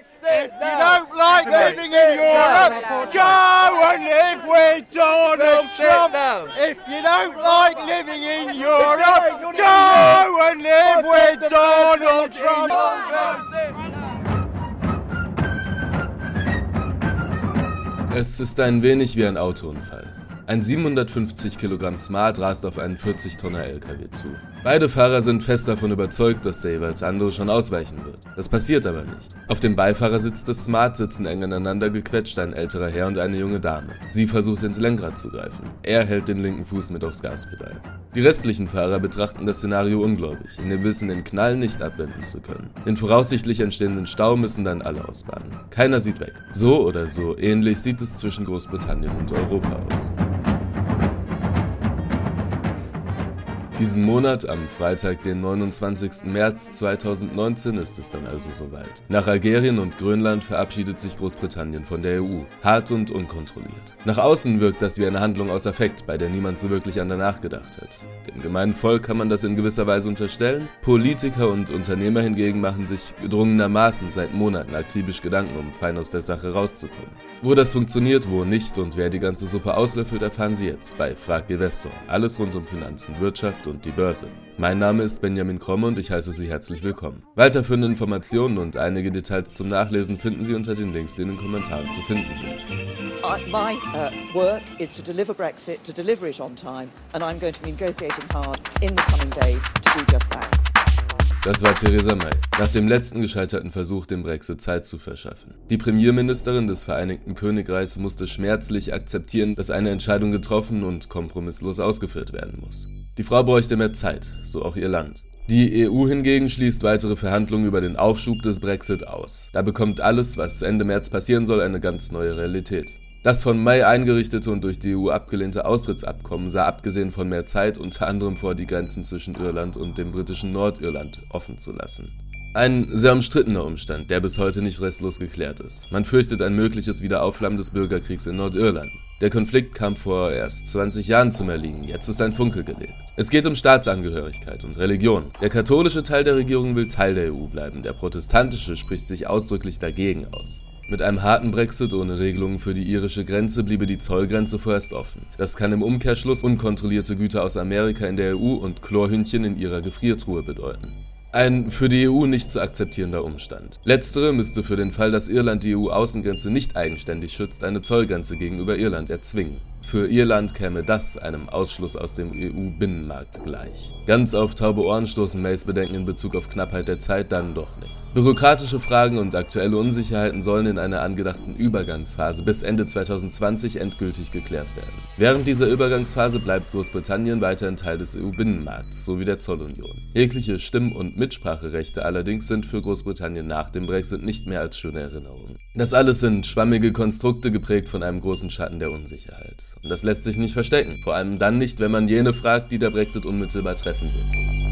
If you don't like living in Europe, go and live with Donald Trump. If you don't like living in Europe, go and live with Donald Trump. Es ist ein wenig wie ein Autounfall. Ein 750 Kilogramm Smart rast auf einen 40 Tonner LKW zu. Beide Fahrer sind fest davon überzeugt, dass der jeweils andere schon ausweichen wird. Das passiert aber nicht. Auf dem Beifahrersitz des Smart sitzen eng aneinander gequetscht ein älterer Herr und eine junge Dame. Sie versucht ins Lenkrad zu greifen. Er hält den linken Fuß mit aufs Gaspedal. Die restlichen Fahrer betrachten das Szenario ungläubig, in dem Wissen, den Knall nicht abwenden zu können. Den voraussichtlich entstehenden Stau müssen dann alle ausbaden. Keiner sieht weg. So oder so ähnlich sieht es zwischen Großbritannien und Europa aus. Diesen Monat, am Freitag, den 29. März 2019, ist es dann also soweit. Nach Algerien und Grönland verabschiedet sich Großbritannien von der EU. Hart und unkontrolliert. Nach außen wirkt das wie eine Handlung aus Affekt, bei der niemand so wirklich an danach gedacht hat. Dem gemeinen Volk kann man das in gewisser Weise unterstellen. Politiker und Unternehmer hingegen machen sich gedrungenermaßen seit Monaten akribisch Gedanken, um fein aus der Sache rauszukommen. Wo das funktioniert, wo nicht und wer die ganze Suppe auslöffelt, erfahren Sie jetzt bei Frag Investor. Alles rund um Finanzen, Wirtschaft und die Börse. Mein Name ist Benjamin Kromme und ich heiße Sie herzlich willkommen. Weiterführende Informationen und einige Details zum Nachlesen finden Sie unter den Links, die in den Kommentaren zu finden sind. I, my uh, work is to deliver Brexit, to deliver it on time, and I'm going to be negotiating hard in the coming days to do just that. Das war Theresa May, nach dem letzten gescheiterten Versuch, dem Brexit Zeit zu verschaffen. Die Premierministerin des Vereinigten Königreichs musste schmerzlich akzeptieren, dass eine Entscheidung getroffen und kompromisslos ausgeführt werden muss. Die Frau bräuchte mehr Zeit, so auch ihr Land. Die EU hingegen schließt weitere Verhandlungen über den Aufschub des Brexit aus. Da bekommt alles, was Ende März passieren soll, eine ganz neue Realität. Das von May eingerichtete und durch die EU abgelehnte Austrittsabkommen sah abgesehen von mehr Zeit unter anderem vor, die Grenzen zwischen Irland und dem britischen Nordirland offen zu lassen. Ein sehr umstrittener Umstand, der bis heute nicht restlos geklärt ist. Man fürchtet ein mögliches Wiederaufflammen des Bürgerkriegs in Nordirland. Der Konflikt kam vor erst 20 Jahren zum Erliegen, jetzt ist ein Funke gelegt. Es geht um Staatsangehörigkeit und Religion. Der katholische Teil der Regierung will Teil der EU bleiben, der protestantische spricht sich ausdrücklich dagegen aus. Mit einem harten Brexit ohne Regelungen für die irische Grenze bliebe die Zollgrenze vorerst offen. Das kann im Umkehrschluss unkontrollierte Güter aus Amerika in der EU und Chlorhühnchen in ihrer Gefriertruhe bedeuten. Ein für die EU nicht zu akzeptierender Umstand. Letztere müsste für den Fall, dass Irland die EU-Außengrenze nicht eigenständig schützt, eine Zollgrenze gegenüber Irland erzwingen. Für Irland käme das einem Ausschluss aus dem EU-Binnenmarkt gleich. Ganz auf taube Ohren stoßen Mays Bedenken in Bezug auf Knappheit der Zeit dann doch nicht. Bürokratische Fragen und aktuelle Unsicherheiten sollen in einer angedachten Übergangsphase bis Ende 2020 endgültig geklärt werden. Während dieser Übergangsphase bleibt Großbritannien weiterhin Teil des EU-Binnenmarkts sowie der Zollunion. Jegliche Stimm- und Mitspracherechte allerdings sind für Großbritannien nach dem Brexit nicht mehr als schöne Erinnerungen. Das alles sind schwammige Konstrukte geprägt von einem großen Schatten der Unsicherheit. Und das lässt sich nicht verstecken, vor allem dann nicht, wenn man jene fragt, die der Brexit unmittelbar treffen wird.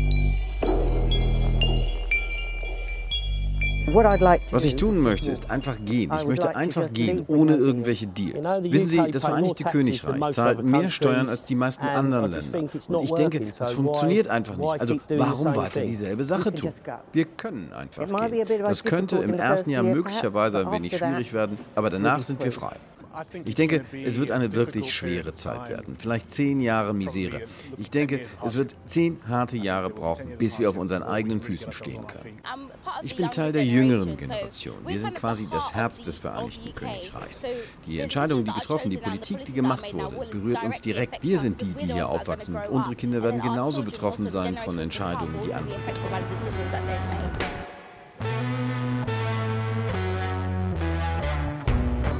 Was ich tun möchte, ist einfach gehen. Ich möchte einfach gehen, ohne irgendwelche Deals. Wissen Sie, das Vereinigte Königreich zahlt mehr Steuern als die meisten anderen Länder. Und ich denke, das funktioniert einfach nicht. Also warum weiter dieselbe Sache tun? Wir können einfach gehen. Das könnte im ersten Jahr möglicherweise ein wenig schwierig werden, aber danach sind wir frei. Ich denke, es wird eine wirklich schwere Zeit werden. Vielleicht zehn Jahre Misere. Ich denke, es wird zehn harte Jahre brauchen, bis wir auf unseren eigenen Füßen stehen können. Ich bin Teil der jüngeren Generation. Wir sind quasi das Herz des Vereinigten Königreichs. Die Entscheidungen, die getroffen, die Politik, die gemacht wurde, berührt uns direkt. Wir sind die, die hier aufwachsen und unsere Kinder werden genauso betroffen sein von Entscheidungen, die andere getroffen haben.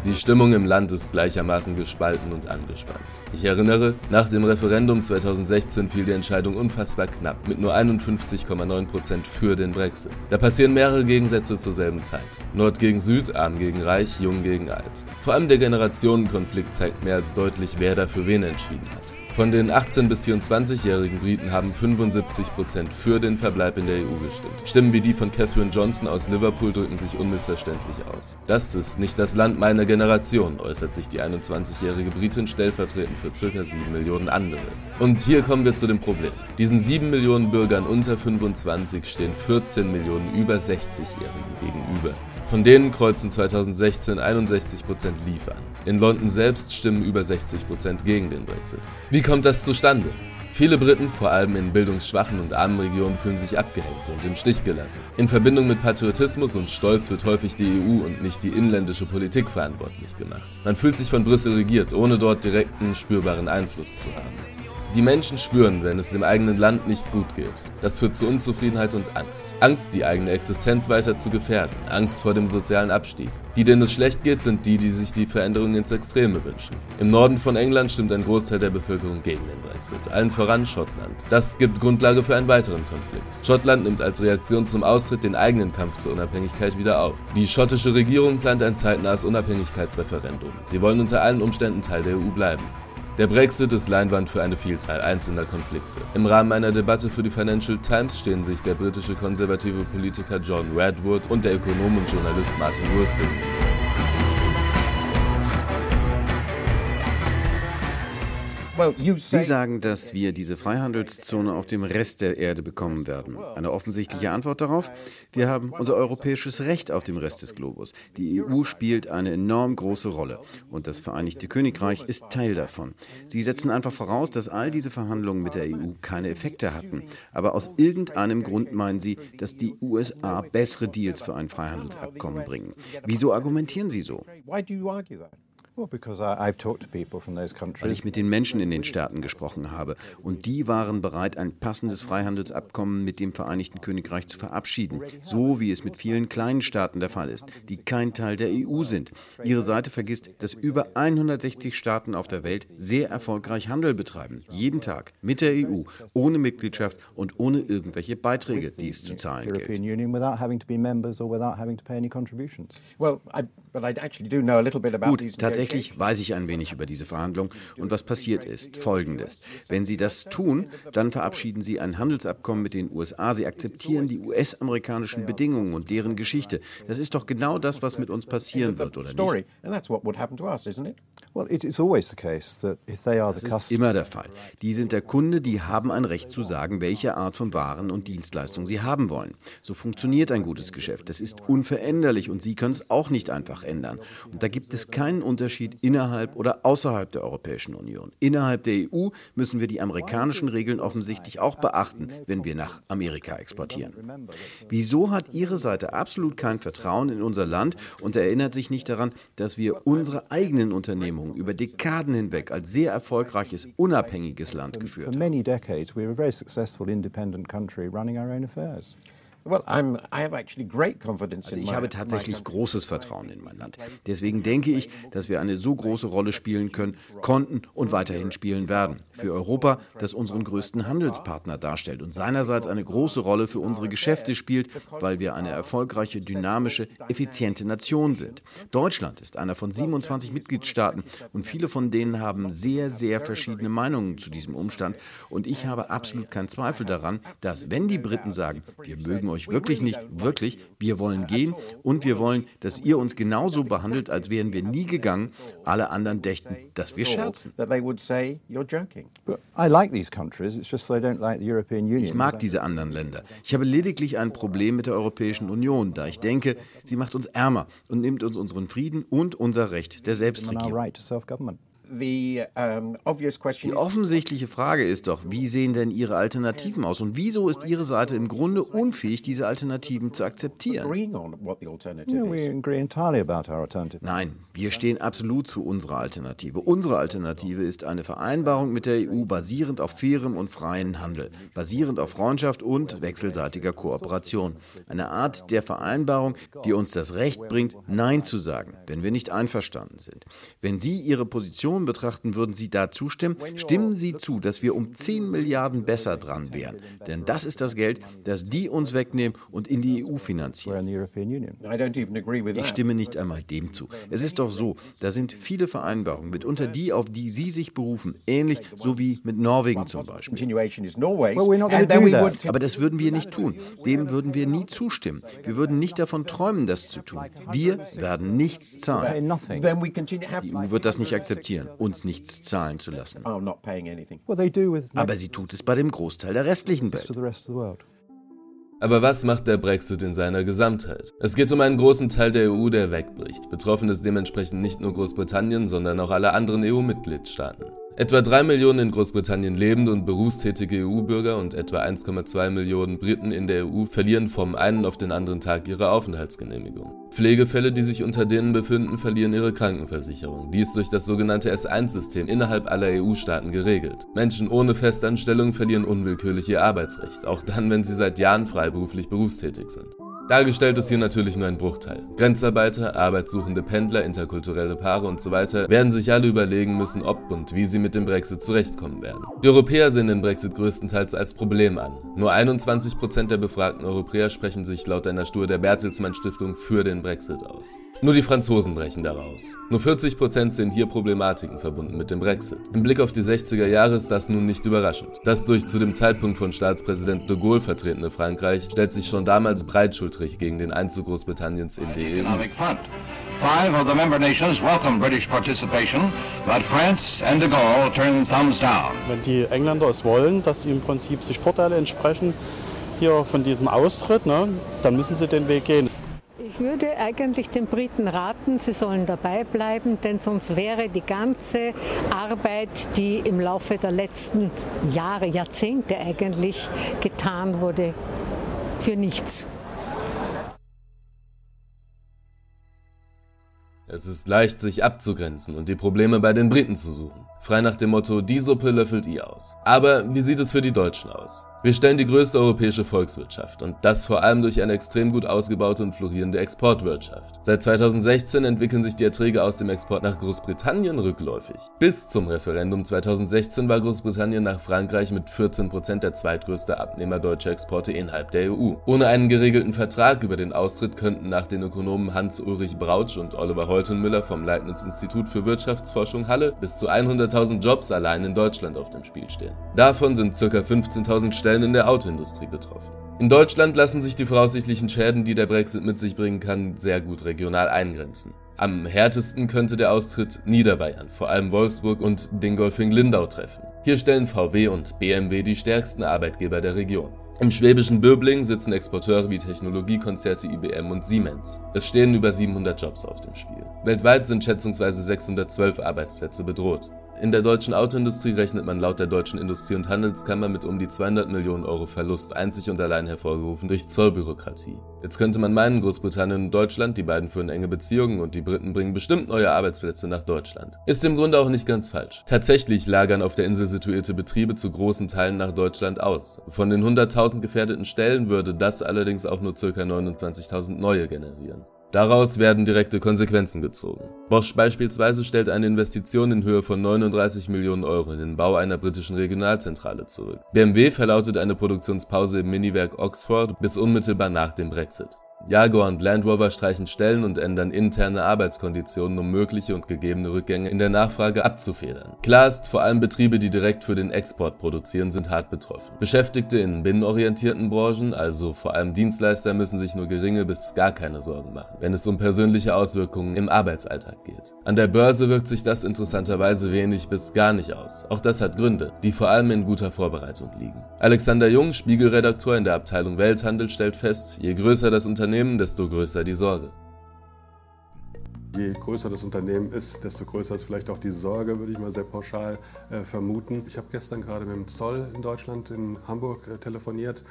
Die Stimmung im Land ist gleichermaßen gespalten und angespannt. Ich erinnere, nach dem Referendum 2016 fiel die Entscheidung unfassbar knapp, mit nur 51,9% für den Brexit. Da passieren mehrere Gegensätze zur selben Zeit. Nord gegen Süd, Arm gegen Reich, Jung gegen Alt. Vor allem der Generationenkonflikt zeigt mehr als deutlich, wer da für wen entschieden hat. Von den 18- bis 24-jährigen Briten haben 75% für den Verbleib in der EU gestimmt. Stimmen wie die von Catherine Johnson aus Liverpool drücken sich unmissverständlich aus. Das ist nicht das Land meiner Generation, äußert sich die 21-jährige Britin stellvertretend für ca. 7 Millionen andere. Und hier kommen wir zu dem Problem. Diesen 7 Millionen Bürgern unter 25 stehen 14 Millionen über 60-Jährige gegenüber. Von denen kreuzen 2016 61% Leave an. In London selbst stimmen über 60% gegen den Brexit. Wie kommt das zustande? Viele Briten, vor allem in bildungsschwachen und armen Regionen, fühlen sich abgehängt und im Stich gelassen. In Verbindung mit Patriotismus und Stolz wird häufig die EU und nicht die inländische Politik verantwortlich gemacht. Man fühlt sich von Brüssel regiert, ohne dort direkten, spürbaren Einfluss zu haben. Die Menschen spüren, wenn es dem eigenen Land nicht gut geht. Das führt zu Unzufriedenheit und Angst. Angst, die eigene Existenz weiter zu gefährden. Angst vor dem sozialen Abstieg. Die, denen es schlecht geht, sind die, die sich die Veränderung ins Extreme wünschen. Im Norden von England stimmt ein Großteil der Bevölkerung gegen den Brexit, allen voran Schottland. Das gibt Grundlage für einen weiteren Konflikt. Schottland nimmt als Reaktion zum Austritt den eigenen Kampf zur Unabhängigkeit wieder auf. Die schottische Regierung plant ein zeitnahes Unabhängigkeitsreferendum. Sie wollen unter allen Umständen Teil der EU bleiben. Der Brexit ist Leinwand für eine Vielzahl einzelner Konflikte. Im Rahmen einer Debatte für die Financial Times stehen sich der britische konservative Politiker John Redwood und der Ökonom und Journalist Martin Wolf gegenüber. Sie sagen, dass wir diese Freihandelszone auf dem Rest der Erde bekommen werden. Eine offensichtliche Antwort darauf? Wir haben unser europäisches Recht auf dem Rest des Globus. Die EU spielt eine enorm große Rolle und das Vereinigte Königreich ist Teil davon. Sie setzen einfach voraus, dass all diese Verhandlungen mit der EU keine Effekte hatten. Aber aus irgendeinem Grund meinen Sie, dass die USA bessere Deals für ein Freihandelsabkommen bringen. Wieso argumentieren Sie so? Weil ich mit den Menschen in den Staaten gesprochen habe. Und die waren bereit, ein passendes Freihandelsabkommen mit dem Vereinigten Königreich zu verabschieden, so wie es mit vielen kleinen Staaten der Fall ist, die kein Teil der EU sind. Ihre Seite vergisst, dass über 160 Staaten auf der Welt sehr erfolgreich Handel betreiben, jeden Tag mit der EU, ohne Mitgliedschaft und ohne irgendwelche Beiträge, die es zu zahlen gilt. Gut, tatsächlich weiß ich ein wenig über diese Verhandlung und was passiert ist. Folgendes. Wenn Sie das tun, dann verabschieden Sie ein Handelsabkommen mit den USA. Sie akzeptieren die US-amerikanischen Bedingungen und deren Geschichte. Das ist doch genau das, was mit uns passieren wird, oder nicht? Das ist immer der Fall. Die sind der Kunde, die haben ein Recht zu sagen, welche Art von Waren und Dienstleistungen sie haben wollen. So funktioniert ein gutes Geschäft. Das ist unveränderlich und Sie können es auch nicht einfach ändern. Und da gibt es keinen Unterschied innerhalb oder außerhalb der Europäischen Union. Innerhalb der EU müssen wir die amerikanischen Regeln offensichtlich auch beachten, wenn wir nach Amerika exportieren. Wieso hat Ihre Seite absolut kein Vertrauen in unser Land und erinnert sich nicht daran, dass wir unsere eigenen Unternehmungen über Dekaden hinweg als sehr erfolgreiches, unabhängiges Land geführt? Also ich habe tatsächlich großes Vertrauen in mein Land. Deswegen denke ich, dass wir eine so große Rolle spielen können, konnten und weiterhin spielen werden. Für Europa, das unseren größten Handelspartner darstellt und seinerseits eine große Rolle für unsere Geschäfte spielt, weil wir eine erfolgreiche, dynamische, effiziente Nation sind. Deutschland ist einer von 27 Mitgliedstaaten und viele von denen haben sehr, sehr verschiedene Meinungen zu diesem Umstand. Und ich habe absolut keinen Zweifel daran, dass wenn die Briten sagen, wir mögen euch wirklich nicht, wirklich, wir wollen gehen und wir wollen, dass ihr uns genauso behandelt, als wären wir nie gegangen. Alle anderen dächten, dass wir scherzen. Ich mag diese anderen Länder. Ich habe lediglich ein Problem mit der Europäischen Union, da ich denke, sie macht uns ärmer und nimmt uns unseren Frieden und unser Recht der Selbstregierung. Die offensichtliche Frage ist doch, wie sehen denn Ihre Alternativen aus und wieso ist Ihre Seite im Grunde unfähig, diese Alternativen zu akzeptieren? Nein, wir stehen absolut zu unserer Alternative. Unsere Alternative ist eine Vereinbarung mit der EU basierend auf fairem und freien Handel, basierend auf Freundschaft und wechselseitiger Kooperation. Eine Art der Vereinbarung, die uns das Recht bringt, Nein zu sagen, wenn wir nicht einverstanden sind. Wenn Sie Ihre Position Situation betrachten, würden Sie da zustimmen? Stimmen Sie zu, dass wir um 10 Milliarden besser dran wären. Denn das ist das Geld, das die uns wegnehmen und in die EU finanzieren. Ich stimme nicht einmal dem zu. Es ist doch so, da sind viele Vereinbarungen, mitunter die, auf die Sie sich berufen, ähnlich so wie mit Norwegen zum Beispiel. Aber das würden wir nicht tun. Dem würden wir nie zustimmen. Wir würden nicht davon träumen, das zu tun. Wir werden nichts zahlen. Die EU wird das nicht akzeptieren uns nichts zahlen zu lassen. Aber sie tut es bei dem Großteil der restlichen Welt. Aber was macht der Brexit in seiner Gesamtheit? Es geht um einen großen Teil der EU, der wegbricht. Betroffen ist dementsprechend nicht nur Großbritannien, sondern auch alle anderen EU-Mitgliedstaaten. Etwa 3 Millionen in Großbritannien lebende und berufstätige EU-Bürger und etwa 1,2 Millionen Briten in der EU verlieren vom einen auf den anderen Tag ihre Aufenthaltsgenehmigung. Pflegefälle, die sich unter denen befinden, verlieren ihre Krankenversicherung. Dies durch das sogenannte S1-System innerhalb aller EU-Staaten geregelt. Menschen ohne Festanstellung verlieren unwillkürlich ihr Arbeitsrecht, auch dann, wenn sie seit Jahren freiberuflich berufstätig sind. Dargestellt ist hier natürlich nur ein Bruchteil. Grenzarbeiter, arbeitssuchende Pendler, interkulturelle Paare und so weiter werden sich alle überlegen müssen, ob und wie sie mit dem Brexit zurechtkommen werden. Die Europäer sehen den Brexit größtenteils als Problem an. Nur 21% der befragten Europäer sprechen sich laut einer Studie der Bertelsmann Stiftung für den Brexit aus. Nur die Franzosen brechen daraus. Nur 40% sehen hier Problematiken verbunden mit dem Brexit. Im Blick auf die 60er Jahre ist das nun nicht überraschend. Das durch zu dem Zeitpunkt von Staatspräsident de Gaulle vertretene Frankreich stellt sich schon damals breitschultrig gegen den Einzug Großbritanniens in die EU. Five of the member nations welcome British participation, but France and de Gaulle turn thumbs down. Wenn die Engländer es wollen, dass sie im Prinzip sich Vorteile entsprechen hier von diesem Austritt, ne, dann müssen sie den Weg gehen. Ich würde eigentlich den Briten raten, sie sollen dabei bleiben, denn sonst wäre die ganze Arbeit, die im Laufe der letzten Jahre, Jahrzehnte eigentlich getan wurde, für nichts. Es ist leicht, sich abzugrenzen und die Probleme bei den Briten zu suchen. Frei nach dem Motto, die Suppe löffelt ihr aus. Aber wie sieht es für die Deutschen aus? Wir stellen die größte europäische Volkswirtschaft und das vor allem durch eine extrem gut ausgebaute und florierende Exportwirtschaft. Seit 2016 entwickeln sich die Erträge aus dem Export nach Großbritannien rückläufig. Bis zum Referendum 2016 war Großbritannien nach Frankreich mit 14% der zweitgrößte Abnehmer deutscher Exporte innerhalb der EU. Ohne einen geregelten Vertrag über den Austritt könnten nach den Ökonomen Hans-Ulrich Brautsch und Oliver Holtenmüller vom Leibniz Institut für Wirtschaftsforschung Halle bis zu 100.000 Jobs allein in Deutschland auf dem Spiel stehen. Davon sind ca. 15.000 Stellen in der Autoindustrie betroffen. In Deutschland lassen sich die voraussichtlichen Schäden, die der Brexit mit sich bringen kann, sehr gut regional eingrenzen. Am härtesten könnte der Austritt Niederbayern, vor allem Wolfsburg und Dingolfing-Lindau treffen. Hier stellen VW und BMW die stärksten Arbeitgeber der Region. Im schwäbischen Böbling sitzen Exporteure wie Technologiekonzerte IBM und Siemens. Es stehen über 700 Jobs auf dem Spiel. Weltweit sind schätzungsweise 612 Arbeitsplätze bedroht. In der deutschen Autoindustrie rechnet man laut der Deutschen Industrie- und Handelskammer mit um die 200 Millionen Euro Verlust, einzig und allein hervorgerufen durch Zollbürokratie. Jetzt könnte man meinen, Großbritannien und Deutschland, die beiden führen enge Beziehungen und die Briten bringen bestimmt neue Arbeitsplätze nach Deutschland. Ist im Grunde auch nicht ganz falsch. Tatsächlich lagern auf der Insel situierte Betriebe zu großen Teilen nach Deutschland aus. Von den 100.000 gefährdeten Stellen würde das allerdings auch nur ca. 29.000 neue generieren. Daraus werden direkte Konsequenzen gezogen. Bosch beispielsweise stellt eine Investition in Höhe von 39 Millionen Euro in den Bau einer britischen Regionalzentrale zurück. BMW verlautet eine Produktionspause im Miniwerk Oxford bis unmittelbar nach dem Brexit. Jaguar und Land Rover streichen Stellen und ändern interne Arbeitskonditionen, um mögliche und gegebene Rückgänge in der Nachfrage abzufedern. Klar ist, vor allem Betriebe, die direkt für den Export produzieren, sind hart betroffen. Beschäftigte in binnenorientierten Branchen, also vor allem Dienstleister, müssen sich nur geringe bis gar keine Sorgen machen, wenn es um persönliche Auswirkungen im Arbeitsalltag geht. An der Börse wirkt sich das interessanterweise wenig bis gar nicht aus. Auch das hat Gründe, die vor allem in guter Vorbereitung liegen. Alexander Jung, Spiegelredakteur in der Abteilung Welthandel, stellt fest, je größer das Unternehmen Unternehmen, desto größer die Sorge. Je größer das Unternehmen ist, desto größer ist vielleicht auch die Sorge, würde ich mal sehr pauschal äh, vermuten. Ich habe gestern gerade mit dem Zoll in Deutschland in Hamburg äh, telefoniert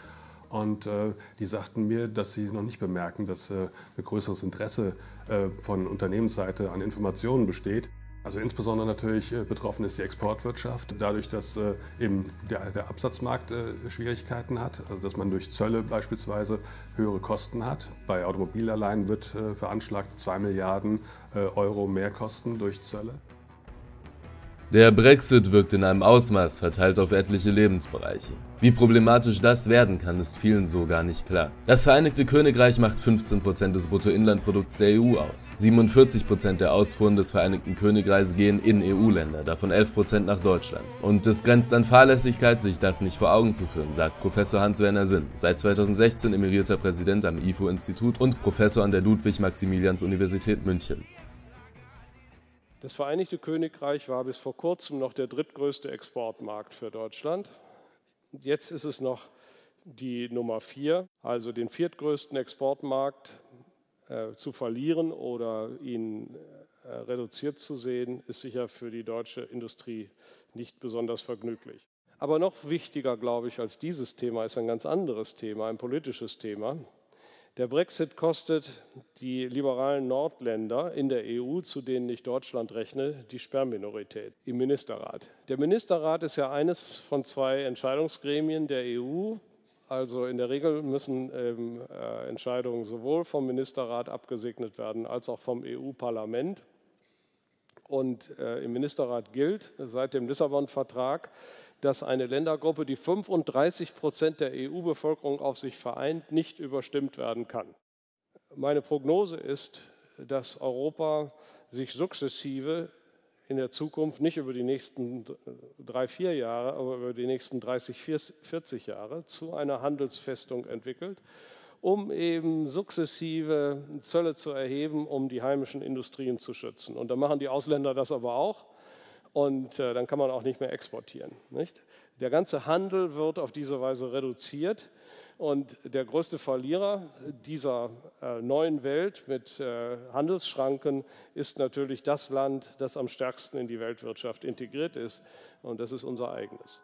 und äh, die sagten mir, dass sie noch nicht bemerken, dass äh, ein größeres Interesse äh, von Unternehmensseite an Informationen besteht. Also insbesondere natürlich äh, betroffen ist die Exportwirtschaft, dadurch, dass äh, eben der, der Absatzmarkt äh, Schwierigkeiten hat, also dass man durch Zölle beispielsweise höhere Kosten hat. Bei Automobil allein wird veranschlagt 2 Milliarden Euro Mehrkosten durch Zölle. Der Brexit wirkt in einem Ausmaß verteilt auf etliche Lebensbereiche. Wie problematisch das werden kann, ist vielen so gar nicht klar. Das Vereinigte Königreich macht 15% des Bruttoinlandprodukts der EU aus. 47% der Ausfuhren des Vereinigten Königreichs gehen in EU-Länder, davon 11% nach Deutschland. Und es grenzt an Fahrlässigkeit, sich das nicht vor Augen zu führen, sagt Professor Hans-Werner Sinn, seit 2016 emerierter Präsident am IFO-Institut und Professor an der Ludwig-Maximilians-Universität München. Das Vereinigte Königreich war bis vor kurzem noch der drittgrößte Exportmarkt für Deutschland. Jetzt ist es noch die Nummer vier, also den viertgrößten Exportmarkt äh, zu verlieren oder ihn äh, reduziert zu sehen, ist sicher für die deutsche Industrie nicht besonders vergnüglich. Aber noch wichtiger, glaube ich, als dieses Thema ist ein ganz anderes Thema, ein politisches Thema. Der Brexit kostet die liberalen Nordländer in der EU, zu denen ich Deutschland rechne, die Sperrminorität im Ministerrat. Der Ministerrat ist ja eines von zwei Entscheidungsgremien der EU. Also in der Regel müssen ähm, äh, Entscheidungen sowohl vom Ministerrat abgesegnet werden als auch vom EU-Parlament. Und äh, im Ministerrat gilt seit dem Lissabon-Vertrag, dass eine Ländergruppe, die 35 Prozent der EU-Bevölkerung auf sich vereint, nicht überstimmt werden kann. Meine Prognose ist, dass Europa sich sukzessive in der Zukunft nicht über die nächsten drei, vier Jahre, aber über die nächsten 30, 40 Jahre zu einer Handelsfestung entwickelt, um eben sukzessive Zölle zu erheben, um die heimischen Industrien zu schützen. Und da machen die Ausländer das aber auch und äh, dann kann man auch nicht mehr exportieren. Nicht? Der ganze Handel wird auf diese Weise reduziert und der größte Verlierer dieser äh, neuen Welt mit äh, Handelsschranken ist natürlich das Land, das am stärksten in die Weltwirtschaft integriert ist und das ist unser eigenes.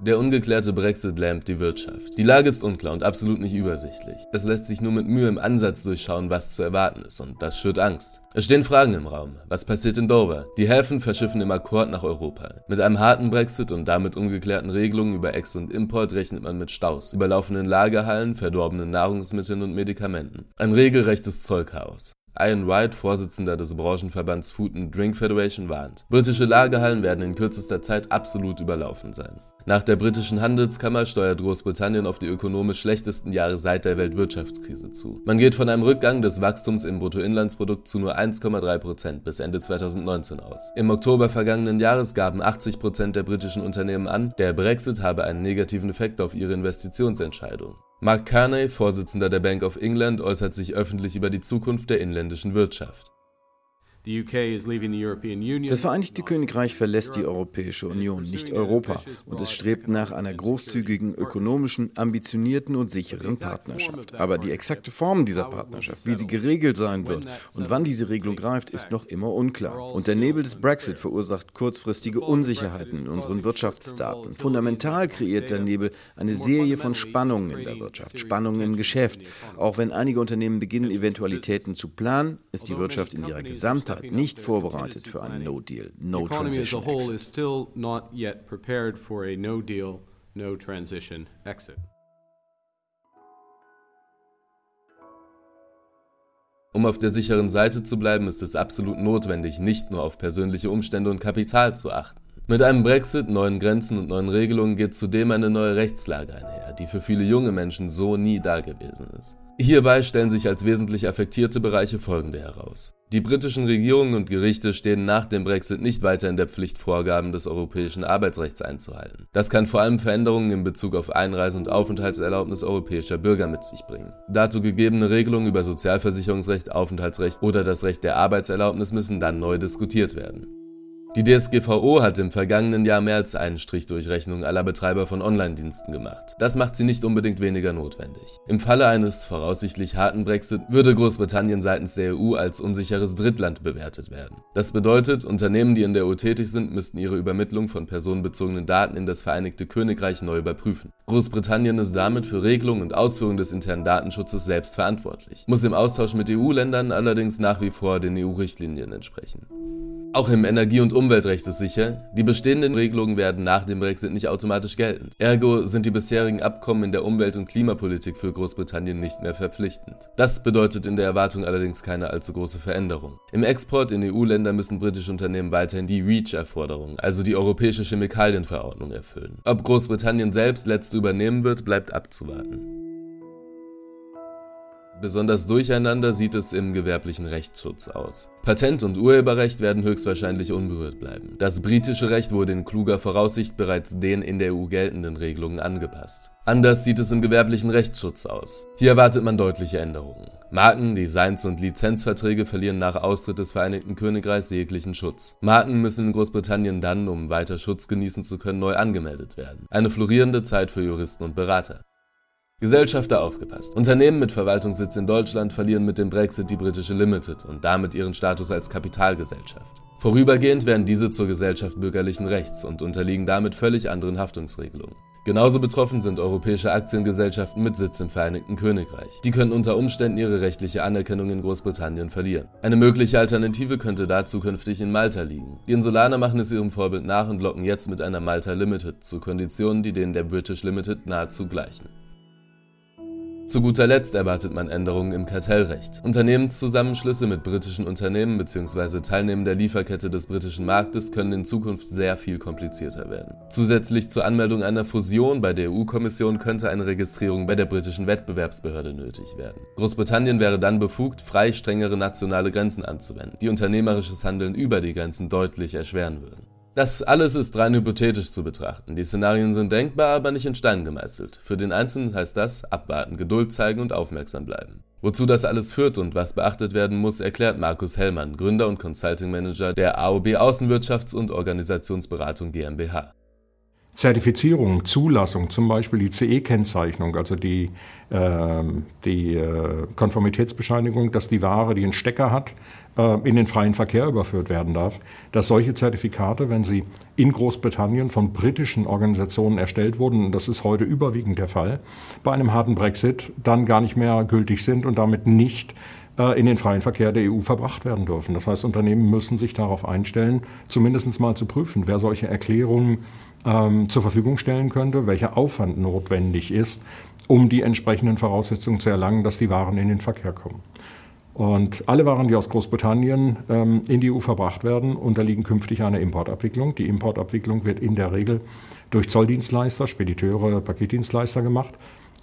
Der ungeklärte Brexit lähmt die Wirtschaft. Die Lage ist unklar und absolut nicht übersichtlich. Es lässt sich nur mit Mühe im Ansatz durchschauen, was zu erwarten ist und das schürt Angst. Es stehen Fragen im Raum. Was passiert in Dover? Die Häfen verschiffen im Akkord nach Europa. Mit einem harten brexit und damit ungeklärten Regelungen über Ex- und Import rechnet man mit Staus, überlaufenden Lagerhallen, verdorbenen Nahrungsmitteln und Medikamenten. Ein regelrechtes Zollchaos. Ian White, Vorsitzender des Branchenverbands Food and Drink Federation, warnt. Britische Lagerhallen werden in kürzester Zeit absolut überlaufen sein. Nach der britischen Handelskammer steuert Großbritannien auf die ökonomisch schlechtesten Jahre seit der Weltwirtschaftskrise zu. Man geht von einem Rückgang des Wachstums im Bruttoinlandsprodukt zu nur 1,3 Prozent bis Ende 2019 aus. Im Oktober vergangenen Jahres gaben 80 Prozent der britischen Unternehmen an, der Brexit habe einen negativen Effekt auf ihre Investitionsentscheidung. Mark Carney, Vorsitzender der Bank of England, äußert sich öffentlich über die Zukunft der inländischen Wirtschaft. Das Vereinigte Königreich verlässt die Europäische Union, nicht Europa, und es strebt nach einer großzügigen, ökonomischen, ambitionierten und sicheren Partnerschaft. Aber die exakte Form dieser Partnerschaft, wie sie geregelt sein wird und wann diese Regelung greift, ist noch immer unklar. Und der Nebel des Brexit verursacht kurzfristige Unsicherheiten in unseren Wirtschaftsdaten. Fundamental kreiert der Nebel eine Serie von Spannungen in der Wirtschaft, Spannungen im Geschäft. Auch wenn einige Unternehmen beginnen, Eventualitäten zu planen, ist die Wirtschaft in ihrer Gesamtheit Staat nicht vorbereitet für einen No-Deal, No-Transition Exit. Um auf der sicheren Seite zu bleiben, ist es absolut notwendig, nicht nur auf persönliche Umstände und Kapital zu achten. Mit einem Brexit, neuen Grenzen und neuen Regelungen geht zudem eine neue Rechtslage einher, die für viele junge Menschen so nie dagewesen ist. Hierbei stellen sich als wesentlich affektierte Bereiche folgende heraus. Die britischen Regierungen und Gerichte stehen nach dem Brexit nicht weiter in der Pflicht, Vorgaben des europäischen Arbeitsrechts einzuhalten. Das kann vor allem Veränderungen in Bezug auf Einreise- und Aufenthaltserlaubnis europäischer Bürger mit sich bringen. Dazu gegebene Regelungen über Sozialversicherungsrecht, Aufenthaltsrecht oder das Recht der Arbeitserlaubnis müssen dann neu diskutiert werden. Die DSGVO hat im vergangenen Jahr mehr als einen Strich durch Rechnung aller Betreiber von Online-Diensten gemacht. Das macht sie nicht unbedingt weniger notwendig. Im Falle eines voraussichtlich harten Brexit würde Großbritannien seitens der EU als unsicheres Drittland bewertet werden. Das bedeutet, Unternehmen, die in der EU tätig sind, müssten ihre Übermittlung von personenbezogenen Daten in das Vereinigte Königreich neu überprüfen. Großbritannien ist damit für Regelung und Ausführung des internen Datenschutzes selbst verantwortlich, muss im Austausch mit EU-Ländern allerdings nach wie vor den EU-Richtlinien entsprechen. Auch im Energie- und Umweltrecht ist sicher, die bestehenden Regelungen werden nach dem Brexit nicht automatisch geltend. Ergo sind die bisherigen Abkommen in der Umwelt- und Klimapolitik für Großbritannien nicht mehr verpflichtend. Das bedeutet in der Erwartung allerdings keine allzu große Veränderung. Im Export in EU-Länder müssen britische Unternehmen weiterhin die REACH-Erforderungen, also die Europäische Chemikalienverordnung, erfüllen. Ob Großbritannien selbst letzte übernehmen wird, bleibt abzuwarten. Besonders durcheinander sieht es im gewerblichen Rechtsschutz aus. Patent- und Urheberrecht werden höchstwahrscheinlich unberührt bleiben. Das britische Recht wurde in kluger Voraussicht bereits den in der EU geltenden Regelungen angepasst. Anders sieht es im gewerblichen Rechtsschutz aus. Hier erwartet man deutliche Änderungen. Marken, Designs und Lizenzverträge verlieren nach Austritt des Vereinigten Königreichs jeglichen Schutz. Marken müssen in Großbritannien dann, um weiter Schutz genießen zu können, neu angemeldet werden. Eine florierende Zeit für Juristen und Berater. Gesellschafter aufgepasst. Unternehmen mit Verwaltungssitz in Deutschland verlieren mit dem Brexit die britische Limited und damit ihren Status als Kapitalgesellschaft. Vorübergehend werden diese zur Gesellschaft bürgerlichen Rechts und unterliegen damit völlig anderen Haftungsregelungen. Genauso betroffen sind europäische Aktiengesellschaften mit Sitz im Vereinigten Königreich. Die können unter Umständen ihre rechtliche Anerkennung in Großbritannien verlieren. Eine mögliche Alternative könnte da zukünftig in Malta liegen. Die Insulaner machen es ihrem Vorbild nach und locken jetzt mit einer Malta Limited zu Konditionen, die denen der British Limited nahezu gleichen. Zu guter Letzt erwartet man Änderungen im Kartellrecht. Unternehmenszusammenschlüsse mit britischen Unternehmen bzw. Teilnehmen der Lieferkette des britischen Marktes können in Zukunft sehr viel komplizierter werden. Zusätzlich zur Anmeldung einer Fusion bei der EU-Kommission könnte eine Registrierung bei der britischen Wettbewerbsbehörde nötig werden. Großbritannien wäre dann befugt, frei strengere nationale Grenzen anzuwenden, die unternehmerisches Handeln über die Grenzen deutlich erschweren würden. Das alles ist rein hypothetisch zu betrachten. Die Szenarien sind denkbar, aber nicht in Stein gemeißelt. Für den Einzelnen heißt das abwarten, Geduld zeigen und aufmerksam bleiben. Wozu das alles führt und was beachtet werden muss, erklärt Markus Hellmann, Gründer und Consulting Manager der AOB Außenwirtschafts- und Organisationsberatung GmbH. Zertifizierung, Zulassung, zum Beispiel die CE-Kennzeichnung, also die, äh, die äh, Konformitätsbescheinigung, dass die Ware, die einen Stecker hat, äh, in den freien Verkehr überführt werden darf, dass solche Zertifikate, wenn sie in Großbritannien von britischen Organisationen erstellt wurden, und das ist heute überwiegend der Fall, bei einem harten Brexit dann gar nicht mehr gültig sind und damit nicht äh, in den freien Verkehr der EU verbracht werden dürfen. Das heißt, Unternehmen müssen sich darauf einstellen, zumindest mal zu prüfen, wer solche Erklärungen ähm, zur Verfügung stellen könnte, welcher Aufwand notwendig ist, um die entsprechenden Voraussetzungen zu erlangen, dass die Waren in den Verkehr kommen. Und alle Waren, die aus Großbritannien ähm, in die EU verbracht werden, unterliegen künftig einer Importabwicklung. Die Importabwicklung wird in der Regel durch Zolldienstleister, Spediteure, Paketdienstleister gemacht.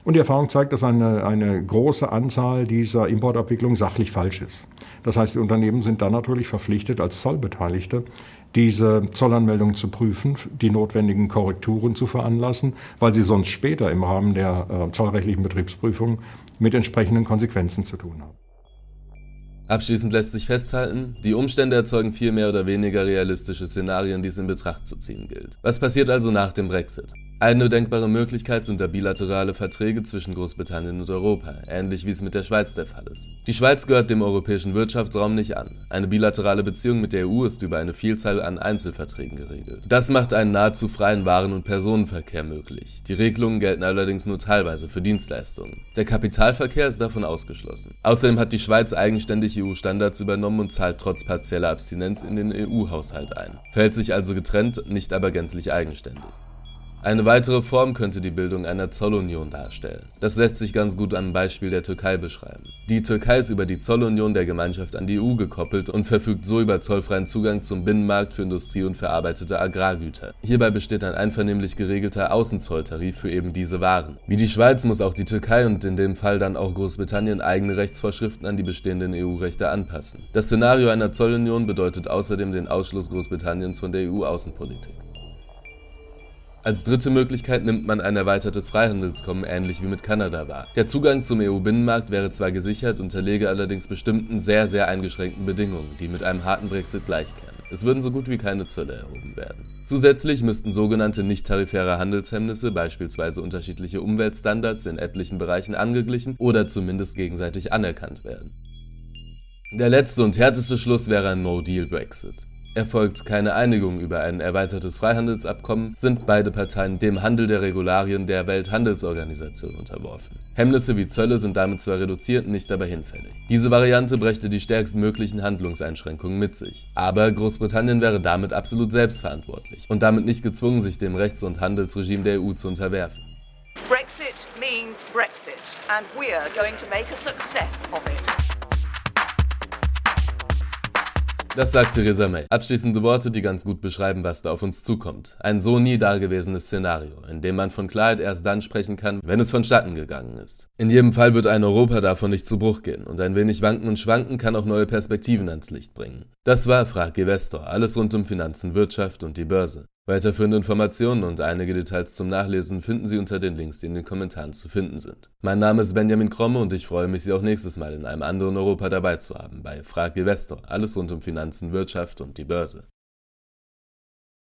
Und die Erfahrung zeigt, dass eine, eine große Anzahl dieser Importabwicklung sachlich falsch ist. Das heißt, die Unternehmen sind dann natürlich verpflichtet, als Zollbeteiligte diese Zollanmeldung zu prüfen, die notwendigen Korrekturen zu veranlassen, weil sie sonst später im Rahmen der äh, zollrechtlichen Betriebsprüfung mit entsprechenden Konsequenzen zu tun haben. Abschließend lässt sich festhalten, die Umstände erzeugen vier mehr oder weniger realistische Szenarien, die es in Betracht zu ziehen gilt. Was passiert also nach dem Brexit? Eine denkbare Möglichkeit sind da bilaterale Verträge zwischen Großbritannien und Europa, ähnlich wie es mit der Schweiz der Fall ist. Die Schweiz gehört dem europäischen Wirtschaftsraum nicht an. Eine bilaterale Beziehung mit der EU ist über eine Vielzahl an Einzelverträgen geregelt. Das macht einen nahezu freien Waren- und Personenverkehr möglich. Die Regelungen gelten allerdings nur teilweise für Dienstleistungen. Der Kapitalverkehr ist davon ausgeschlossen. Außerdem hat die Schweiz eigenständig EU-Standards übernommen und zahlt trotz partieller Abstinenz in den EU-Haushalt ein. Verhält sich also getrennt, nicht aber gänzlich eigenständig. Eine weitere Form könnte die Bildung einer Zollunion darstellen. Das lässt sich ganz gut am Beispiel der Türkei beschreiben. Die Türkei ist über die Zollunion der Gemeinschaft an die EU gekoppelt und verfügt so über zollfreien Zugang zum Binnenmarkt für Industrie und verarbeitete Agrargüter. Hierbei besteht ein einvernehmlich geregelter Außenzolltarif für eben diese Waren. Wie die Schweiz muss auch die Türkei und in dem Fall dann auch Großbritannien eigene Rechtsvorschriften an die bestehenden EU-Rechte anpassen. Das Szenario einer Zollunion bedeutet außerdem den Ausschluss Großbritanniens von der EU-Außenpolitik. Als dritte Möglichkeit nimmt man ein erweitertes Freihandelskommen ähnlich wie mit Kanada wahr. Der Zugang zum EU-Binnenmarkt wäre zwar gesichert, unterläge allerdings bestimmten sehr, sehr eingeschränkten Bedingungen, die mit einem harten Brexit gleichkämen. Es würden so gut wie keine Zölle erhoben werden. Zusätzlich müssten sogenannte nicht-tarifäre Handelshemmnisse, beispielsweise unterschiedliche Umweltstandards in etlichen Bereichen angeglichen oder zumindest gegenseitig anerkannt werden. Der letzte und härteste Schluss wäre ein No-Deal-Brexit. Erfolgt keine Einigung über ein erweitertes Freihandelsabkommen, sind beide Parteien dem Handel der Regularien der Welthandelsorganisation unterworfen. Hemmnisse wie Zölle sind damit zwar reduziert, nicht aber hinfällig. Diese Variante brächte die stärkstmöglichen Handlungseinschränkungen mit sich. Aber Großbritannien wäre damit absolut selbstverantwortlich und damit nicht gezwungen, sich dem Rechts- und Handelsregime der EU zu unterwerfen. Brexit means Brexit and we're going to make a success of it. Das sagt Theresa May. Abschließende Worte, die ganz gut beschreiben, was da auf uns zukommt. Ein so nie dagewesenes Szenario, in dem man von Klarheit erst dann sprechen kann, wenn es vonstatten gegangen ist. In jedem Fall wird ein Europa davon nicht zu Bruch gehen und ein wenig Wanken und Schwanken kann auch neue Perspektiven ans Licht bringen. Das war Frag Investor, alles rund um Finanzen, Wirtschaft und die Börse. Weiterführende Informationen und einige Details zum Nachlesen finden Sie unter den Links, die in den Kommentaren zu finden sind. Mein Name ist Benjamin Kromme und ich freue mich, Sie auch nächstes Mal in einem anderen Europa dabei zu haben bei Frag Investor, alles rund um Finanzen, Wirtschaft und die Börse.